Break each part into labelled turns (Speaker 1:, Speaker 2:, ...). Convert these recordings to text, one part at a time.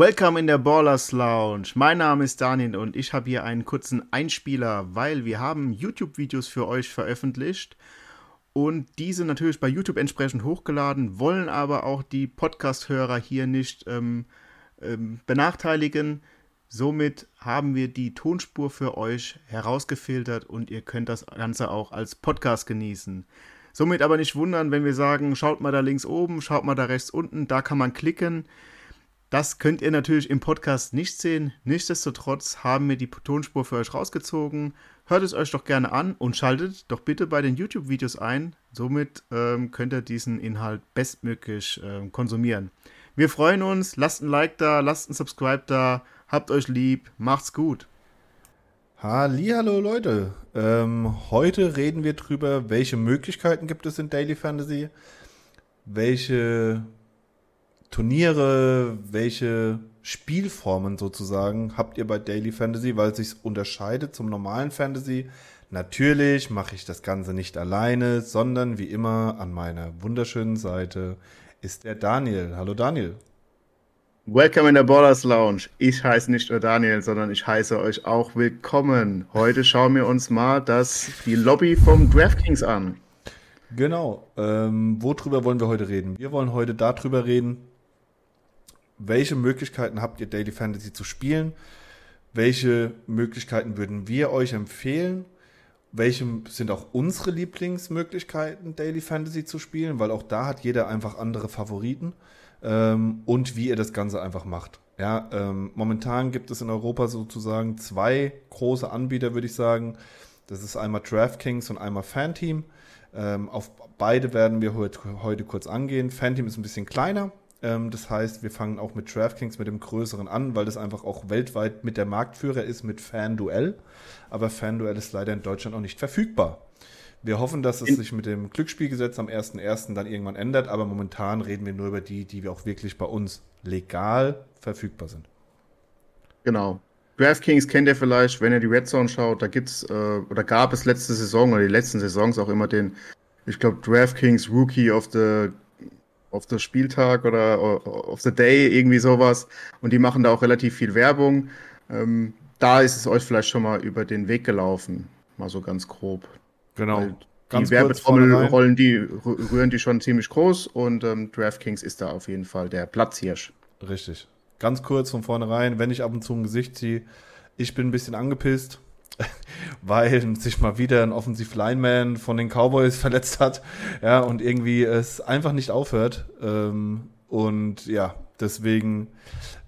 Speaker 1: Welcome in der Ballers Lounge. Mein Name ist Daniel und ich habe hier einen kurzen Einspieler, weil wir haben YouTube-Videos für euch veröffentlicht und diese natürlich bei YouTube entsprechend hochgeladen, wollen aber auch die Podcast-Hörer hier nicht ähm, ähm, benachteiligen. Somit haben wir die Tonspur für euch herausgefiltert und ihr könnt das Ganze auch als Podcast genießen. Somit aber nicht wundern, wenn wir sagen, schaut mal da links oben, schaut mal da rechts unten, da kann man klicken. Das könnt ihr natürlich im Podcast nicht sehen. Nichtsdestotrotz haben wir die Tonspur für euch rausgezogen. Hört es euch doch gerne an und schaltet doch bitte bei den YouTube-Videos ein. Somit ähm, könnt ihr diesen Inhalt bestmöglich äh, konsumieren. Wir freuen uns. Lasst ein Like da, lasst ein Subscribe da. Habt euch lieb. Macht's gut.
Speaker 2: Hallo Leute. Ähm, heute reden wir darüber, welche Möglichkeiten gibt es in Daily Fantasy, welche Turniere, welche Spielformen sozusagen habt ihr bei Daily Fantasy, weil es sich unterscheidet zum normalen Fantasy. Natürlich mache ich das Ganze nicht alleine, sondern wie immer an meiner wunderschönen Seite ist der Daniel. Hallo Daniel.
Speaker 1: Welcome in der Borders Lounge. Ich heiße nicht nur Daniel, sondern ich heiße euch auch willkommen. Heute schauen wir uns mal das, die Lobby vom DraftKings an.
Speaker 2: Genau. Ähm, worüber wollen wir heute reden? Wir wollen heute darüber reden, welche Möglichkeiten habt ihr Daily Fantasy zu spielen? Welche Möglichkeiten würden wir euch empfehlen? Welche sind auch unsere Lieblingsmöglichkeiten, Daily Fantasy zu spielen? Weil auch da hat jeder einfach andere Favoriten. Ähm, und wie ihr das Ganze einfach macht. Ja, ähm, momentan gibt es in Europa sozusagen zwei große Anbieter, würde ich sagen. Das ist einmal DraftKings und einmal Fanteam. Ähm, auf beide werden wir heute, heute kurz angehen. Fanteam ist ein bisschen kleiner, das heißt, wir fangen auch mit DraftKings mit dem größeren an, weil das einfach auch weltweit mit der Marktführer ist mit FanDuel. Aber FanDuel ist leider in Deutschland auch nicht verfügbar. Wir hoffen, dass es sich mit dem Glücksspielgesetz am 1.1. dann irgendwann ändert, aber momentan reden wir nur über die, die auch wirklich bei uns legal verfügbar sind.
Speaker 1: Genau. DraftKings kennt ihr vielleicht, wenn ihr die Red Zone schaut, da gibt's äh, oder gab es letzte Saison oder die letzten Saisons auch immer den, ich glaube, DraftKings Rookie of the auf der Spieltag oder auf the Day, irgendwie sowas. Und die machen da auch relativ viel Werbung. Ähm, da ist es euch vielleicht schon mal über den Weg gelaufen, mal so ganz grob.
Speaker 2: Genau.
Speaker 1: Weil ganz die Werbetrommelrollen, die rühren die schon ziemlich groß und ähm, DraftKings ist da auf jeden Fall der Platzhirsch.
Speaker 2: Richtig. Ganz kurz von vornherein, wenn ich ab und zu ein Gesicht ziehe, ich bin ein bisschen angepisst weil sich mal wieder ein Offensive Lineman von den Cowboys verletzt hat, ja, und irgendwie es einfach nicht aufhört. Ähm, und ja, deswegen,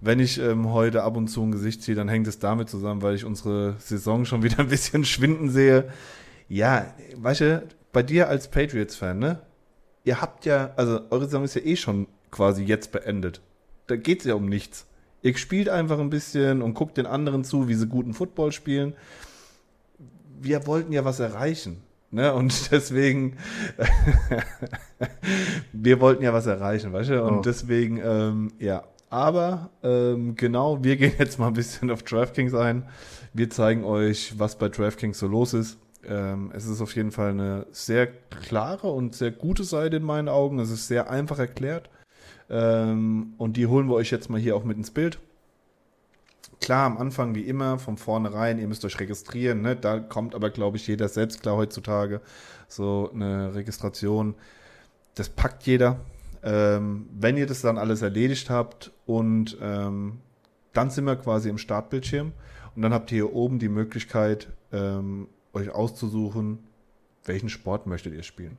Speaker 2: wenn ich ähm, heute ab und zu ein Gesicht ziehe, dann hängt es damit zusammen, weil ich unsere Saison schon wieder ein bisschen schwinden sehe. Ja, weißt du, bei dir als Patriots-Fan, ne? Ihr habt ja, also eure Saison ist ja eh schon quasi jetzt beendet. Da geht es ja um nichts. Ihr spielt einfach ein bisschen und guckt den anderen zu, wie sie guten Football spielen wir wollten ja was erreichen. Ne? Und deswegen, wir wollten ja was erreichen, weißt du? Und oh. deswegen, ähm, ja. Aber ähm, genau, wir gehen jetzt mal ein bisschen auf DraftKings ein. Wir zeigen euch, was bei DraftKings so los ist. Ähm, es ist auf jeden Fall eine sehr klare und sehr gute Seite in meinen Augen. Es ist sehr einfach erklärt. Ähm, und die holen wir euch jetzt mal hier auch mit ins Bild. Klar, am Anfang wie immer, von vornherein, ihr müsst euch registrieren, ne? da kommt aber, glaube ich, jeder selbst klar heutzutage. So eine Registration, das packt jeder. Ähm, wenn ihr das dann alles erledigt habt und ähm, dann sind wir quasi im Startbildschirm und dann habt ihr hier oben die Möglichkeit, ähm, euch auszusuchen, welchen Sport möchtet ihr spielen.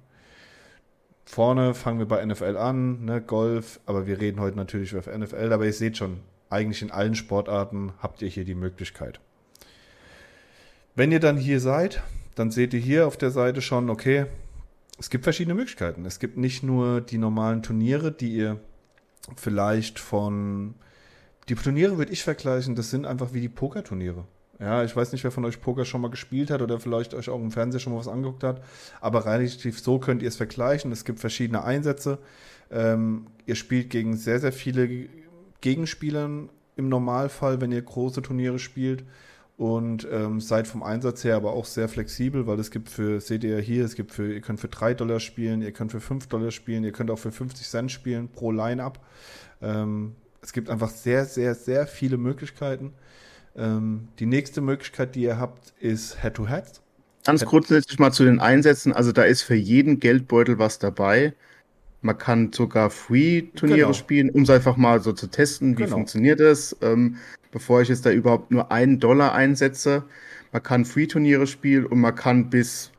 Speaker 2: Vorne fangen wir bei NFL an, ne, Golf, aber wir reden heute natürlich über NFL, aber ihr seht schon, eigentlich in allen Sportarten habt ihr hier die Möglichkeit. Wenn ihr dann hier seid, dann seht ihr hier auf der Seite schon, okay, es gibt verschiedene Möglichkeiten. Es gibt nicht nur die normalen Turniere, die ihr vielleicht von. Die Turniere würde ich vergleichen, das sind einfach wie die Pokerturniere. Ja, ich weiß nicht, wer von euch Poker schon mal gespielt hat oder vielleicht euch auch im Fernseher schon mal was angeguckt hat, aber relativ so könnt ihr es vergleichen. Es gibt verschiedene Einsätze. Ähm, ihr spielt gegen sehr, sehr viele Gegenspielern im Normalfall, wenn ihr große Turniere spielt. Und ähm, seid vom Einsatz her aber auch sehr flexibel, weil es gibt für, seht ihr hier, es gibt für, ihr könnt für 3 Dollar spielen, ihr könnt für 5 Dollar spielen, ihr könnt auch für 50 Cent spielen pro Line-Up. Ähm, Es gibt einfach sehr, sehr, sehr viele Möglichkeiten. Ähm, die nächste Möglichkeit, die ihr habt, ist Head-to-Head.
Speaker 1: Ganz Head grundsätzlich mal zu den Einsätzen. Also da ist für jeden Geldbeutel was dabei. Man kann sogar Free-Turniere genau. spielen, um es einfach mal so zu testen, wie genau. funktioniert das, ähm, bevor ich jetzt da überhaupt nur einen Dollar einsetze. Man kann Free-Turniere spielen und man kann bis,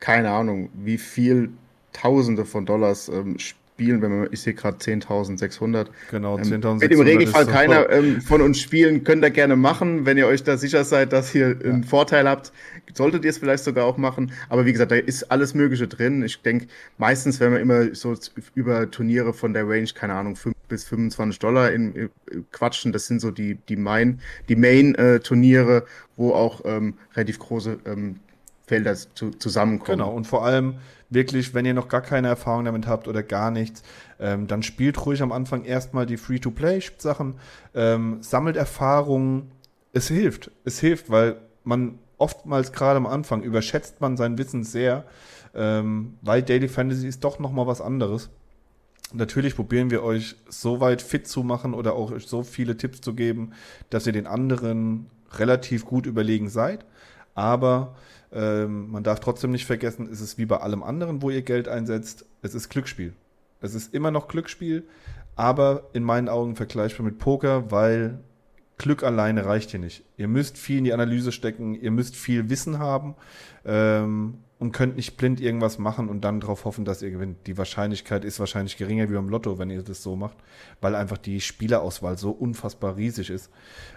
Speaker 1: keine Ahnung, wie viel Tausende von Dollars ähm, spielen spielen, wenn man, ich sehe gerade 10.600.
Speaker 2: Genau, 10.600.
Speaker 1: Ähm, wenn im Regelfall keiner ähm, von uns spielen, könnt ihr gerne machen. Wenn ihr euch da sicher seid, dass ihr ja. einen Vorteil habt, solltet ihr es vielleicht sogar auch machen. Aber wie gesagt, da ist alles Mögliche drin. Ich denke, meistens, wenn wir immer so über Turniere von der Range, keine Ahnung, 5 bis 25 Dollar in, in, äh, quatschen, das sind so die, die Main, die Main-Turniere, äh, wo auch ähm, relativ große ähm, Felder zu, zusammenkommen.
Speaker 2: Genau, und vor allem wirklich, wenn ihr noch gar keine Erfahrung damit habt oder gar nichts, ähm, dann spielt ruhig am Anfang erstmal die Free-to-Play-Sachen, ähm, sammelt Erfahrungen. Es hilft. Es hilft, weil man oftmals gerade am Anfang überschätzt man sein Wissen sehr, ähm, weil Daily Fantasy ist doch nochmal was anderes. Natürlich probieren wir euch so weit fit zu machen oder auch euch so viele Tipps zu geben, dass ihr den anderen relativ gut überlegen seid. Aber ähm, man darf trotzdem nicht vergessen, es ist wie bei allem anderen, wo ihr Geld einsetzt, es ist Glücksspiel. Es ist immer noch Glücksspiel, aber in meinen Augen vergleichbar mit Poker, weil Glück alleine reicht hier nicht. Ihr müsst viel in die Analyse stecken, ihr müsst viel Wissen haben. Ähm, und könnt nicht blind irgendwas machen und dann darauf hoffen, dass ihr gewinnt. Die Wahrscheinlichkeit ist wahrscheinlich geringer wie beim Lotto, wenn ihr das so macht, weil einfach die Spielerauswahl so unfassbar riesig ist.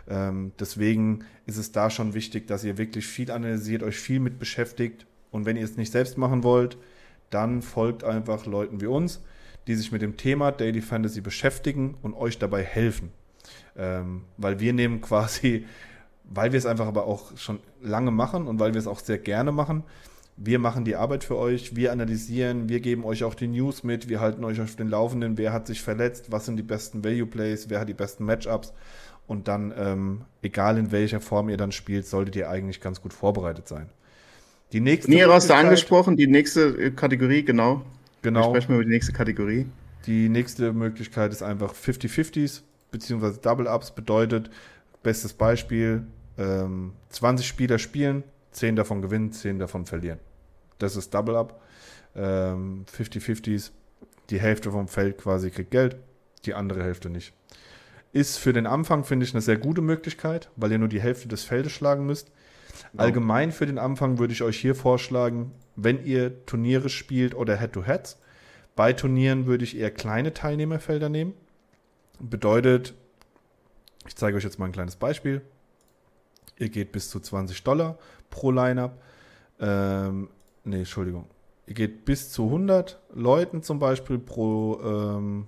Speaker 2: Ähm, deswegen ist es da schon wichtig, dass ihr wirklich viel analysiert, euch viel mit beschäftigt und wenn ihr es nicht selbst machen wollt, dann folgt einfach Leuten wie uns, die sich mit dem Thema Daily Fantasy beschäftigen und euch dabei helfen. Ähm, weil wir nehmen quasi, weil wir es einfach aber auch schon lange machen und weil wir es auch sehr gerne machen, wir machen die Arbeit für euch, wir analysieren, wir geben euch auch die News mit, wir halten euch auf den Laufenden, wer hat sich verletzt, was sind die besten Value Plays, wer hat die besten Matchups und dann, ähm, egal in welcher Form ihr dann spielt, solltet ihr eigentlich ganz gut vorbereitet sein.
Speaker 1: Die nächste. Nero hast du angesprochen, die nächste äh, Kategorie, genau.
Speaker 2: Genau.
Speaker 1: Wir sprechen wir über die nächste Kategorie.
Speaker 2: Die nächste Möglichkeit ist einfach 50-50s, beziehungsweise Double-Ups, bedeutet, bestes Beispiel, ähm, 20 Spieler spielen, 10 davon gewinnen, 10 davon verlieren. Das ist Double Up. Ähm, 50-50s. Die Hälfte vom Feld quasi kriegt Geld, die andere Hälfte nicht. Ist für den Anfang, finde ich, eine sehr gute Möglichkeit, weil ihr nur die Hälfte des Feldes schlagen müsst. Genau. Allgemein für den Anfang würde ich euch hier vorschlagen, wenn ihr Turniere spielt oder Head-to-Heads, bei Turnieren würde ich eher kleine Teilnehmerfelder nehmen. Bedeutet, ich zeige euch jetzt mal ein kleines Beispiel. Ihr geht bis zu 20 Dollar pro Lineup. Ähm, nee, Entschuldigung. Ihr geht bis zu 100 Leuten zum Beispiel pro, ähm,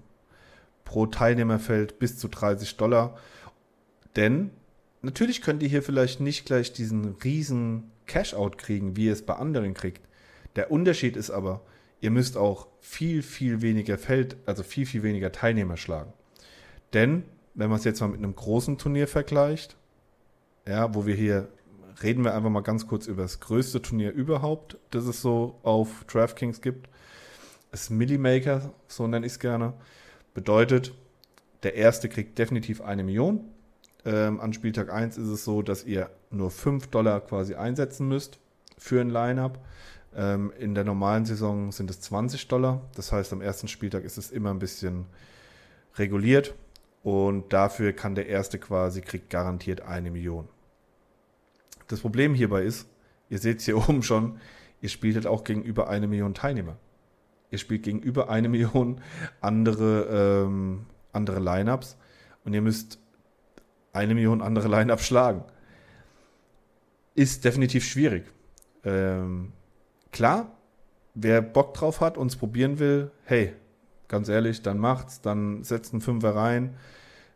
Speaker 2: pro Teilnehmerfeld bis zu 30 Dollar. Denn natürlich könnt ihr hier vielleicht nicht gleich diesen riesen Cash-Out kriegen, wie ihr es bei anderen kriegt. Der Unterschied ist aber, ihr müsst auch viel, viel weniger Feld, also viel, viel weniger Teilnehmer schlagen. Denn, wenn man es jetzt mal mit einem großen Turnier vergleicht, ja, wo wir hier reden wir einfach mal ganz kurz über das größte Turnier überhaupt, das es so auf DraftKings gibt. Das Millimaker, so nenne ich es gerne. Bedeutet, der erste kriegt definitiv eine Million. Ähm, an Spieltag 1 ist es so, dass ihr nur 5 Dollar quasi einsetzen müsst für ein Lineup. Ähm, in der normalen Saison sind es 20 Dollar. Das heißt, am ersten Spieltag ist es immer ein bisschen reguliert. Und dafür kann der erste quasi, kriegt garantiert eine Million. Das Problem hierbei ist, ihr seht es hier oben schon, ihr spielt halt auch gegenüber eine Million Teilnehmer. Ihr spielt gegenüber eine Million andere, ähm, andere Lineups und ihr müsst eine Million andere Lineups schlagen. Ist definitiv schwierig. Ähm, klar, wer Bock drauf hat und es probieren will, hey, ganz ehrlich, dann macht's, dann setzt einen Fünfer rein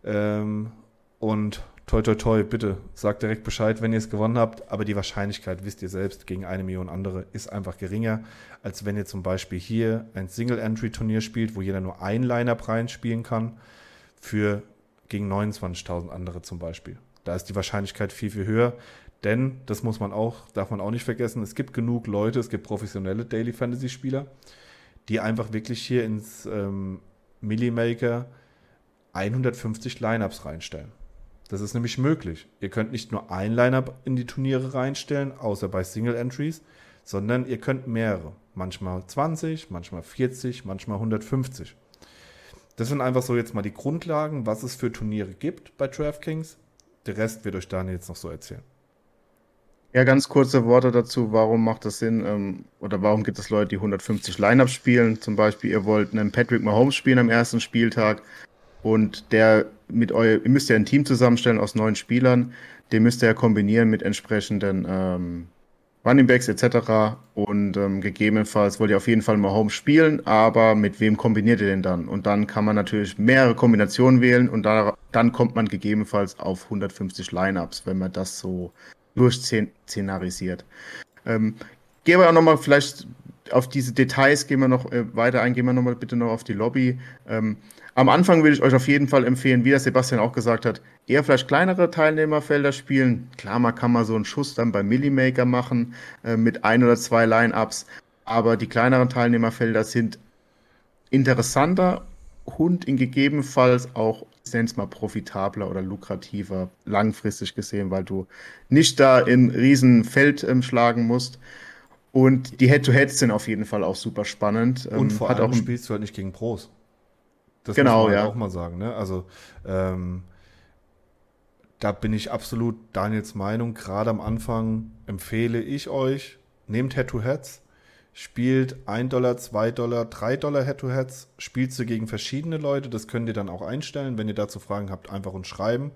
Speaker 2: ähm, und toi, toi, toi, bitte sagt direkt Bescheid, wenn ihr es gewonnen habt. Aber die Wahrscheinlichkeit, wisst ihr selbst, gegen eine Million andere ist einfach geringer, als wenn ihr zum Beispiel hier ein Single-Entry-Turnier spielt, wo jeder nur ein Line-Up reinspielen kann, für gegen 29.000 andere zum Beispiel. Da ist die Wahrscheinlichkeit viel, viel höher. Denn, das muss man auch, darf man auch nicht vergessen, es gibt genug Leute, es gibt professionelle Daily Fantasy-Spieler, die einfach wirklich hier ins ähm, Millimaker 150 Lineups reinstellen. Das ist nämlich möglich. Ihr könnt nicht nur ein Lineup in die Turniere reinstellen, außer bei Single Entries, sondern ihr könnt mehrere. Manchmal 20, manchmal 40, manchmal 150. Das sind einfach so jetzt mal die Grundlagen, was es für Turniere gibt bei DraftKings. Der Rest wird euch Daniel jetzt noch so erzählen.
Speaker 1: Ja, ganz kurze Worte dazu. Warum macht das Sinn? Ähm, oder warum gibt es Leute, die 150 Lineups spielen? Zum Beispiel, ihr wollt einen Patrick Mahomes spielen am ersten Spieltag und der mit euch, ihr müsst ja ein Team zusammenstellen aus neun Spielern. Den müsst ihr ja kombinieren mit entsprechenden ähm, Running Backs etc. Und ähm, gegebenenfalls wollt ihr auf jeden Fall mal Home spielen, aber mit wem kombiniert ihr denn dann? Und dann kann man natürlich mehrere Kombinationen wählen und da, dann kommt man gegebenenfalls auf 150 Lineups, wenn man das so durchszenarisiert. Ähm, gehen wir auch nochmal vielleicht auf diese Details, gehen wir noch äh, weiter ein, gehen wir nochmal bitte noch auf die Lobby. Ähm, am Anfang würde ich euch auf jeden Fall empfehlen, wie der Sebastian auch gesagt hat, eher vielleicht kleinere Teilnehmerfelder spielen. Klar, man kann mal so einen Schuss dann beim Millimaker machen äh, mit ein oder zwei Line-Ups, aber die kleineren Teilnehmerfelder sind interessanter und in gegebenenfalls auch, es mal, profitabler oder lukrativer, langfristig gesehen, weil du nicht da in riesen Feld ähm, schlagen musst. Und die Head-to-Heads sind auf jeden Fall auch super spannend.
Speaker 2: Und ähm, vor allem spielst du halt nicht gegen Pros. Das
Speaker 1: genau, muss
Speaker 2: man
Speaker 1: ja.
Speaker 2: auch mal sagen. Ne? Also ähm, da bin ich absolut Daniels Meinung. Gerade am Anfang empfehle ich euch, nehmt Head-to-Heads, spielt 1 Dollar, 2 Dollar, 3 Dollar Head-to-Heads, spielt sie gegen verschiedene Leute. Das könnt ihr dann auch einstellen. Wenn ihr dazu Fragen habt, einfach uns schreiben.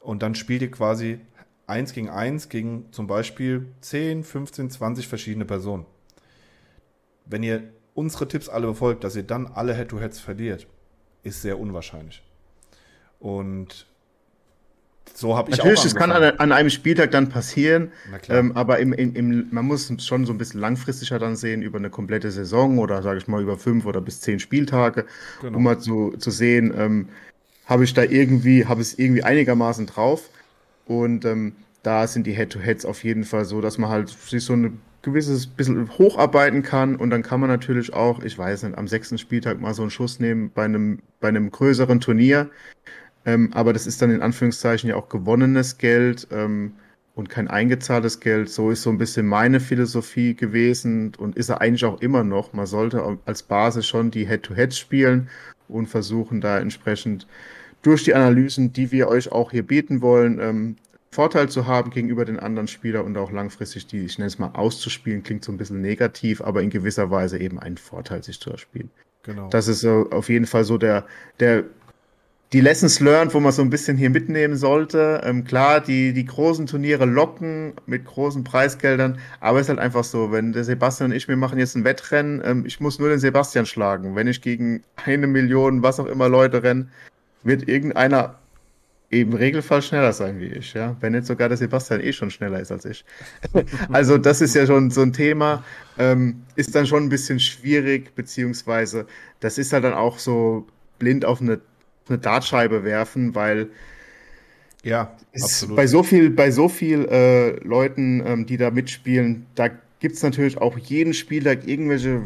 Speaker 2: Und dann spielt ihr quasi 1 gegen 1 gegen zum Beispiel 10, 15, 20 verschiedene Personen. Wenn ihr unsere Tipps alle befolgt, dass ihr dann alle Head-to-Heads verliert, ist sehr unwahrscheinlich. Und so habe ich
Speaker 1: Natürlich, das kann an, an, einem Spieltag dann passieren, ähm, aber im, im, im, man muss schon so ein bisschen langfristiger dann sehen, über eine komplette Saison oder sage ich mal über fünf oder bis zehn Spieltage, genau. um mal zu, zu sehen, ähm, habe ich da irgendwie, habe es irgendwie einigermaßen drauf. Und ähm, da sind die Head-to-Heads auf jeden Fall so, dass man halt sich so eine gewisses bisschen hocharbeiten kann und dann kann man natürlich auch, ich weiß nicht, am sechsten Spieltag mal so einen Schuss nehmen bei einem, bei einem größeren Turnier. Ähm, aber das ist dann in Anführungszeichen ja auch gewonnenes Geld ähm, und kein eingezahltes Geld. So ist so ein bisschen meine Philosophie gewesen und ist er eigentlich auch immer noch. Man sollte als Basis schon die Head-to-Heads spielen und versuchen da entsprechend durch die Analysen, die wir euch auch hier bieten wollen, ähm, Vorteil zu haben gegenüber den anderen Spielern und auch langfristig die, ich nenne es mal, auszuspielen, klingt so ein bisschen negativ, aber in gewisser Weise eben einen Vorteil sich zu erspielen. Genau. Das ist so auf jeden Fall so der, der, die Lessons learned, wo man so ein bisschen hier mitnehmen sollte. Ähm, klar, die, die großen Turniere locken mit großen Preisgeldern, aber es ist halt einfach so, wenn der Sebastian und ich, wir machen jetzt ein Wettrennen, ähm, ich muss nur den Sebastian schlagen. Wenn ich gegen eine Million, was auch immer Leute renne, wird irgendeiner im Regelfall schneller sein wie ich, ja. Wenn nicht sogar der Sebastian eh schon schneller ist als ich. also, das ist ja schon so ein Thema, ähm, ist dann schon ein bisschen schwierig, beziehungsweise das ist halt dann auch so blind auf eine, eine Dartscheibe werfen, weil
Speaker 2: ja,
Speaker 1: absolut. bei so viel, bei so viel äh, Leuten, ähm, die da mitspielen, da gibt es natürlich auch jeden Spieler irgendwelche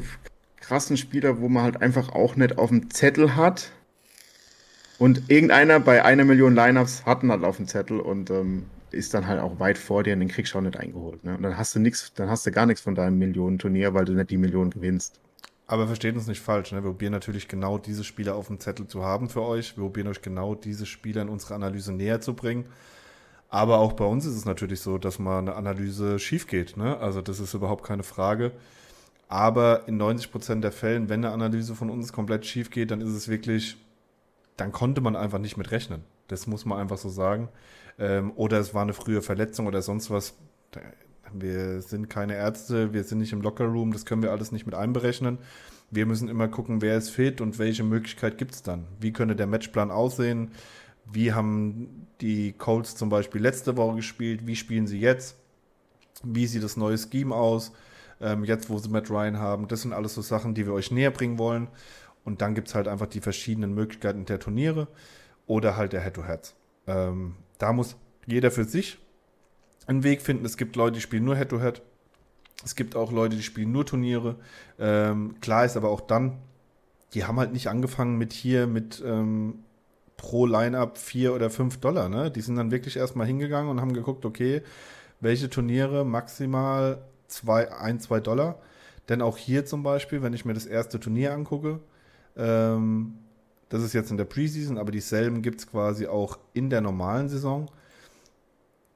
Speaker 1: krassen Spieler, wo man halt einfach auch nicht auf dem Zettel hat und irgendeiner bei einer Million Lineups hat ihn halt auf dem Zettel und ähm, ist dann halt auch weit vor dir und den kriegst du auch nicht eingeholt. Ne? Und dann hast du nichts, dann hast du gar nichts von deinem Millionenturnier, weil du nicht die Million gewinnst.
Speaker 2: Aber versteht uns nicht falsch, ne? wir probieren natürlich genau diese Spieler auf dem Zettel zu haben für euch. Wir probieren euch genau diese Spieler in unsere Analyse näher zu bringen. Aber auch bei uns ist es natürlich so, dass mal eine Analyse schief geht. Ne? Also das ist überhaupt keine Frage. Aber in 90 Prozent der Fällen, wenn eine Analyse von uns komplett schief geht, dann ist es wirklich dann konnte man einfach nicht mit rechnen. Das muss man einfach so sagen. Ähm, oder es war eine frühe Verletzung oder sonst was. Wir sind keine Ärzte, wir sind nicht im Lockerroom, das können wir alles nicht mit einberechnen. Wir müssen immer gucken, wer ist fit und welche Möglichkeit gibt es dann. Wie könnte der Matchplan aussehen? Wie haben die Colts zum Beispiel letzte Woche gespielt? Wie spielen sie jetzt? Wie sieht das neue Scheme aus? Ähm, jetzt, wo sie Matt Ryan haben. Das sind alles so Sachen, die wir euch näher bringen wollen. Und dann gibt es halt einfach die verschiedenen Möglichkeiten der Turniere oder halt der Head-to-Heads. Ähm, da muss jeder für sich einen Weg finden. Es gibt Leute, die spielen nur Head-to-Head. Es gibt auch Leute, die spielen nur Turniere. Ähm, klar ist aber auch dann, die haben halt nicht angefangen mit hier, mit ähm, pro Line-Up 4 oder 5 Dollar. Ne? Die sind dann wirklich erstmal hingegangen und haben geguckt, okay, welche Turniere maximal 2, 1, 2 Dollar. Denn auch hier zum Beispiel, wenn ich mir das erste Turnier angucke, ähm, das ist jetzt in der Preseason, aber dieselben gibt es quasi auch in der normalen Saison.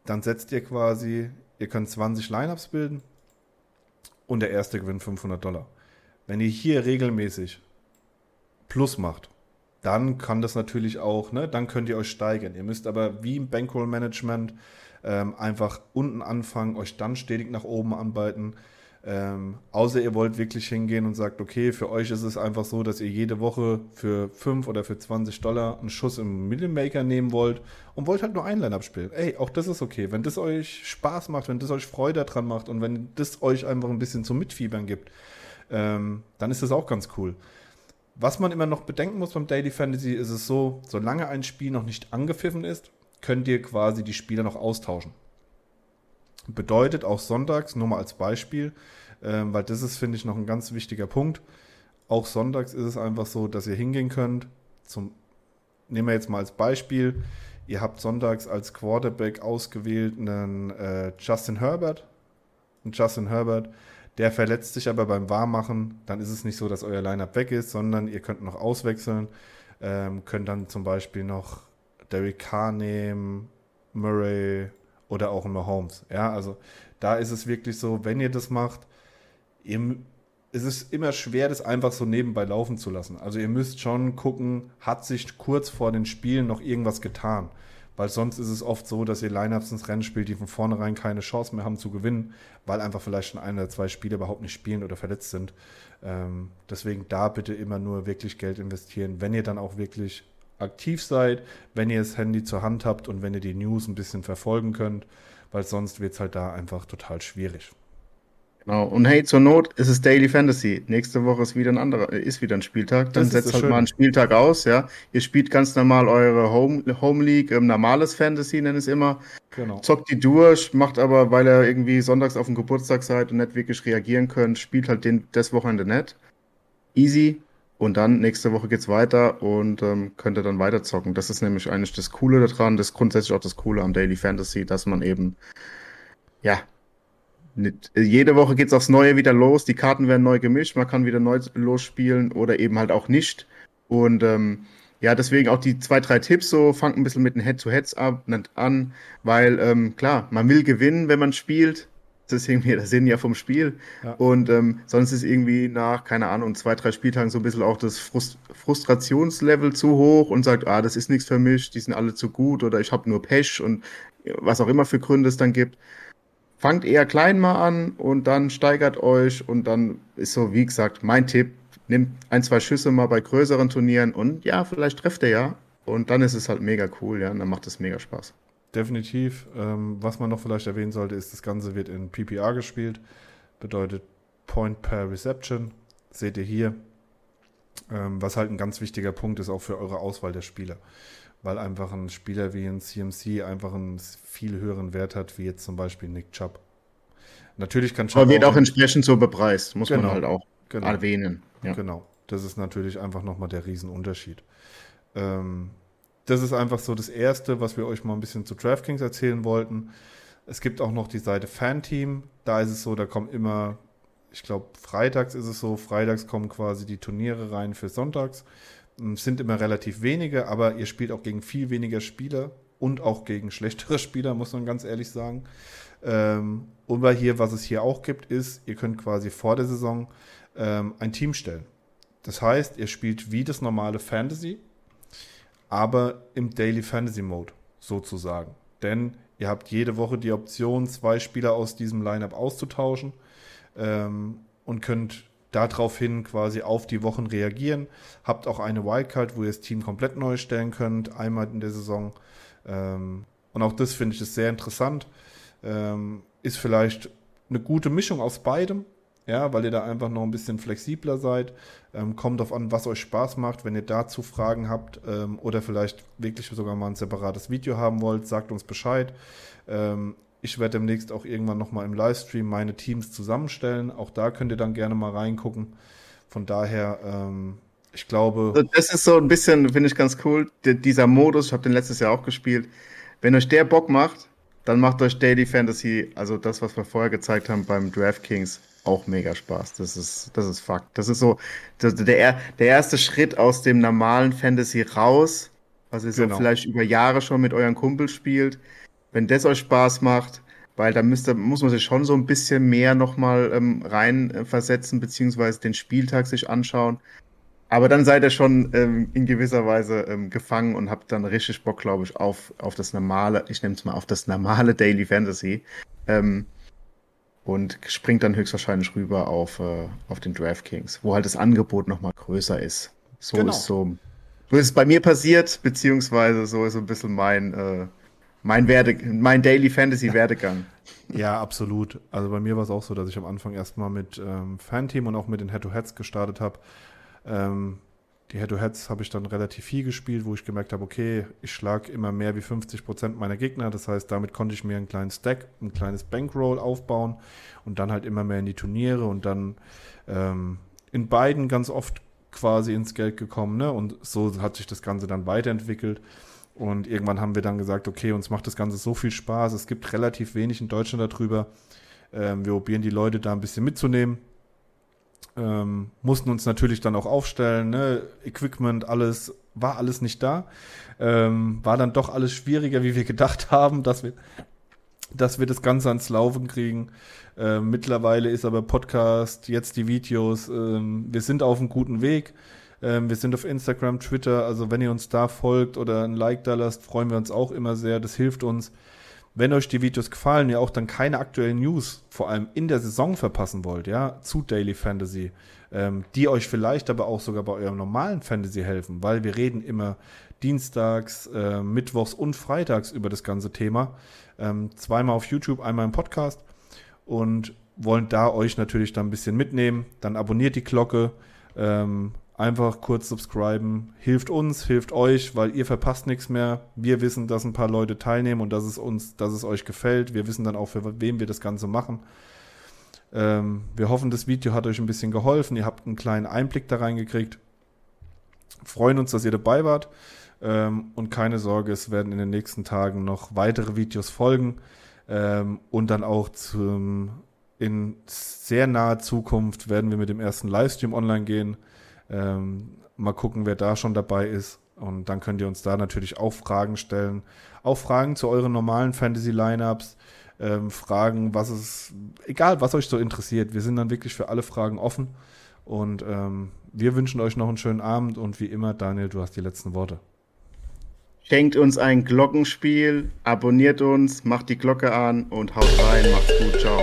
Speaker 2: Dann setzt ihr quasi, ihr könnt 20 Lineups bilden und der erste gewinnt 500 Dollar. Wenn ihr hier regelmäßig Plus macht, dann kann das natürlich auch, ne, dann könnt ihr euch steigern. Ihr müsst aber wie im Bankroll Management ähm, einfach unten anfangen, euch dann stetig nach oben arbeiten. Ähm, außer ihr wollt wirklich hingehen und sagt, okay, für euch ist es einfach so, dass ihr jede Woche für 5 oder für 20 Dollar einen Schuss im Middlemaker nehmen wollt und wollt halt nur ein Line-Up spielen. Ey, auch das ist okay. Wenn das euch Spaß macht, wenn das euch Freude dran macht und wenn das euch einfach ein bisschen zum Mitfiebern gibt, ähm, dann ist das auch ganz cool. Was man immer noch bedenken muss beim Daily Fantasy, ist es so, solange ein Spiel noch nicht angepfiffen ist, könnt ihr quasi die Spieler noch austauschen. Bedeutet auch sonntags, nur mal als Beispiel, äh, weil das ist, finde ich, noch ein ganz wichtiger Punkt. Auch sonntags ist es einfach so, dass ihr hingehen könnt. Zum, nehmen wir jetzt mal als Beispiel, ihr habt sonntags als Quarterback ausgewählt einen äh, Justin Herbert. Und Justin Herbert, der verletzt sich aber beim Warmmachen. Dann ist es nicht so, dass euer Lineup weg ist, sondern ihr könnt noch auswechseln. Ähm, könnt dann zum Beispiel noch Derek Carr nehmen, Murray, oder auch in Mahomes. Ja, also da ist es wirklich so, wenn ihr das macht, ihr, es ist immer schwer, das einfach so nebenbei laufen zu lassen. Also ihr müsst schon gucken, hat sich kurz vor den Spielen noch irgendwas getan. Weil sonst ist es oft so, dass ihr Lineups ins Rennen spielt, die von vornherein keine Chance mehr haben zu gewinnen, weil einfach vielleicht schon ein oder zwei Spiele überhaupt nicht spielen oder verletzt sind. Ähm, deswegen da bitte immer nur wirklich Geld investieren, wenn ihr dann auch wirklich aktiv seid, wenn ihr das Handy zur Hand habt und wenn ihr die News ein bisschen verfolgen könnt, weil sonst wird es halt da einfach total schwierig.
Speaker 1: Genau. Und hey, zur Not ist es Daily Fantasy. Nächste Woche ist wieder ein anderer, ist wieder ein Spieltag. Dann setzt halt Schöne. mal einen Spieltag aus, ja. Ihr spielt ganz normal eure Home, Home League, ähm, normales Fantasy, nenne ich es immer. Genau. Zockt die durch, macht aber, weil ihr irgendwie sonntags auf den Geburtstag seid und nicht wirklich reagieren könnt, spielt halt den, das Wochenende nicht. Easy, und dann nächste Woche geht's weiter und ähm, könnt ihr dann weiter zocken. Das ist nämlich eigentlich das Coole daran, das ist grundsätzlich auch das Coole am Daily Fantasy, dass man eben, ja, nicht, jede Woche geht's aufs Neue wieder los, die Karten werden neu gemischt, man kann wieder neu losspielen oder eben halt auch nicht. Und ähm, ja, deswegen auch die zwei, drei Tipps so, fangt ein bisschen mit den Head-to-Heads an, weil ähm, klar, man will gewinnen, wenn man spielt, das ist irgendwie der Sinn ja vom Spiel. Ja. Und ähm, sonst ist irgendwie nach, keine Ahnung, zwei, drei Spieltagen so ein bisschen auch das Frust Frustrationslevel zu hoch und sagt, ah, das ist nichts für mich, die sind alle zu gut oder ich habe nur Pech und was auch immer für Gründe es dann gibt. Fangt eher klein mal an und dann steigert euch und dann ist so, wie gesagt, mein Tipp, nehmt ein, zwei Schüsse mal bei größeren Turnieren und ja, vielleicht trefft ihr ja. Und dann ist es halt mega cool, ja, und dann macht es mega Spaß
Speaker 2: definitiv. Ähm, was man noch vielleicht erwähnen sollte, ist, das Ganze wird in PPR gespielt. Bedeutet Point per Reception. Seht ihr hier. Ähm, was halt ein ganz wichtiger Punkt ist, auch für eure Auswahl der Spieler. Weil einfach ein Spieler wie ein CMC einfach einen viel höheren Wert hat, wie jetzt zum Beispiel Nick Chubb. Natürlich kann
Speaker 1: Chubb. Aber wird auch, auch entsprechend so bepreist, muss genau, man halt auch
Speaker 2: genau, erwähnen. Ja. Genau. Das ist natürlich einfach nochmal der Riesenunterschied. Ähm, das ist einfach so das Erste, was wir euch mal ein bisschen zu DraftKings erzählen wollten. Es gibt auch noch die Seite Fanteam. Da ist es so, da kommen immer, ich glaube, freitags ist es so, freitags kommen quasi die Turniere rein für sonntags. Es sind immer relativ wenige, aber ihr spielt auch gegen viel weniger Spieler und auch gegen schlechtere Spieler, muss man ganz ehrlich sagen. Ähm, und weil hier, was es hier auch gibt, ist, ihr könnt quasi vor der Saison ähm, ein Team stellen. Das heißt, ihr spielt wie das normale Fantasy, aber im Daily Fantasy Mode sozusagen. Denn ihr habt jede Woche die Option, zwei Spieler aus diesem Lineup auszutauschen ähm, und könnt daraufhin quasi auf die Wochen reagieren. Habt auch eine Wildcard, wo ihr das Team komplett neu stellen könnt, einmal in der Saison. Ähm, und auch das finde ich ist sehr interessant. Ähm, ist vielleicht eine gute Mischung aus beidem ja, weil ihr da einfach noch ein bisschen flexibler seid. Ähm, kommt auf an, was euch Spaß macht. Wenn ihr dazu Fragen habt ähm, oder vielleicht wirklich sogar mal ein separates Video haben wollt, sagt uns Bescheid. Ähm, ich werde demnächst auch irgendwann nochmal im Livestream meine Teams zusammenstellen. Auch da könnt ihr dann gerne mal reingucken. Von daher, ähm, Ich glaube.
Speaker 1: Also das ist so ein bisschen, finde ich ganz cool, dieser Modus, ich habe den letztes Jahr auch gespielt. Wenn euch der Bock macht, dann macht euch Daily Fantasy, also das, was wir vorher gezeigt haben beim DraftKings, auch mega Spaß. Das ist, das ist Fakt. Das ist so das, der, der erste Schritt aus dem normalen Fantasy raus, was ihr so genau. vielleicht über Jahre schon mit euren Kumpels spielt. Wenn das euch Spaß macht, weil da müsste, muss man sich schon so ein bisschen mehr nochmal ähm, reinversetzen, beziehungsweise den Spieltag sich anschauen. Aber dann seid ihr schon ähm, in gewisser Weise ähm, gefangen und habt dann richtig Bock, glaube ich, auf, auf das normale, ich nehme es mal auf das normale Daily Fantasy. Ähm, und springt dann höchstwahrscheinlich rüber auf, äh, auf den DraftKings, wo halt das Angebot nochmal größer ist. So genau. ist so. So ist es bei mir passiert, beziehungsweise so ist so ein bisschen mein, äh, mein, Werde, mein Daily Fantasy Werdegang.
Speaker 2: Ja, absolut. Also bei mir war es auch so, dass ich am Anfang erstmal mit ähm, Fanteam und auch mit den Head-to-Heads gestartet habe. Ähm, die Head-to-Heads habe ich dann relativ viel gespielt, wo ich gemerkt habe, okay, ich schlage immer mehr wie 50 Prozent meiner Gegner. Das heißt, damit konnte ich mir einen kleinen Stack, ein kleines Bankroll aufbauen und dann halt immer mehr in die Turniere und dann ähm, in beiden ganz oft quasi ins Geld gekommen. Ne? Und so hat sich das Ganze dann weiterentwickelt. Und irgendwann haben wir dann gesagt, okay, uns macht das Ganze so viel Spaß. Es gibt relativ wenig in Deutschland darüber. Ähm, wir probieren die Leute da ein bisschen mitzunehmen. Ähm, mussten uns natürlich dann auch aufstellen, ne? Equipment, alles, war alles nicht da. Ähm, war dann doch alles schwieriger, wie wir gedacht haben, dass wir, dass wir das Ganze ans Laufen kriegen. Ähm, mittlerweile ist aber Podcast, jetzt die Videos, ähm, wir sind auf einem guten Weg. Ähm, wir sind auf Instagram, Twitter, also wenn ihr uns da folgt oder ein Like da lasst, freuen wir uns auch immer sehr. Das hilft uns. Wenn euch die Videos gefallen, ihr auch dann keine aktuellen News, vor allem in der Saison verpassen wollt, ja, zu Daily Fantasy, ähm, die euch vielleicht aber auch sogar bei eurem normalen Fantasy helfen, weil wir reden immer dienstags, äh, mittwochs und freitags über das ganze Thema. Ähm, zweimal auf YouTube, einmal im Podcast und wollen da euch natürlich dann ein bisschen mitnehmen. Dann abonniert die Glocke, ähm, Einfach kurz subscriben. Hilft uns, hilft euch, weil ihr verpasst nichts mehr. Wir wissen, dass ein paar Leute teilnehmen und dass es uns, dass es euch gefällt. Wir wissen dann auch, für wem wir das Ganze machen. Ähm, wir hoffen, das Video hat euch ein bisschen geholfen. Ihr habt einen kleinen Einblick da reingekriegt. Freuen uns, dass ihr dabei wart. Ähm, und keine Sorge, es werden in den nächsten Tagen noch weitere Videos folgen. Ähm, und dann auch zum, in sehr naher Zukunft werden wir mit dem ersten Livestream online gehen. Ähm, mal gucken, wer da schon dabei ist. Und dann könnt ihr uns da natürlich auch Fragen stellen. Auch Fragen zu euren normalen Fantasy-Lineups. Ähm, Fragen, was es, egal was euch so interessiert. Wir sind dann wirklich für alle Fragen offen. Und ähm, wir wünschen euch noch einen schönen Abend. Und wie immer, Daniel, du hast die letzten Worte.
Speaker 1: Schenkt uns ein Glockenspiel, abonniert uns, macht die Glocke an und haut rein. Macht's gut. Ciao.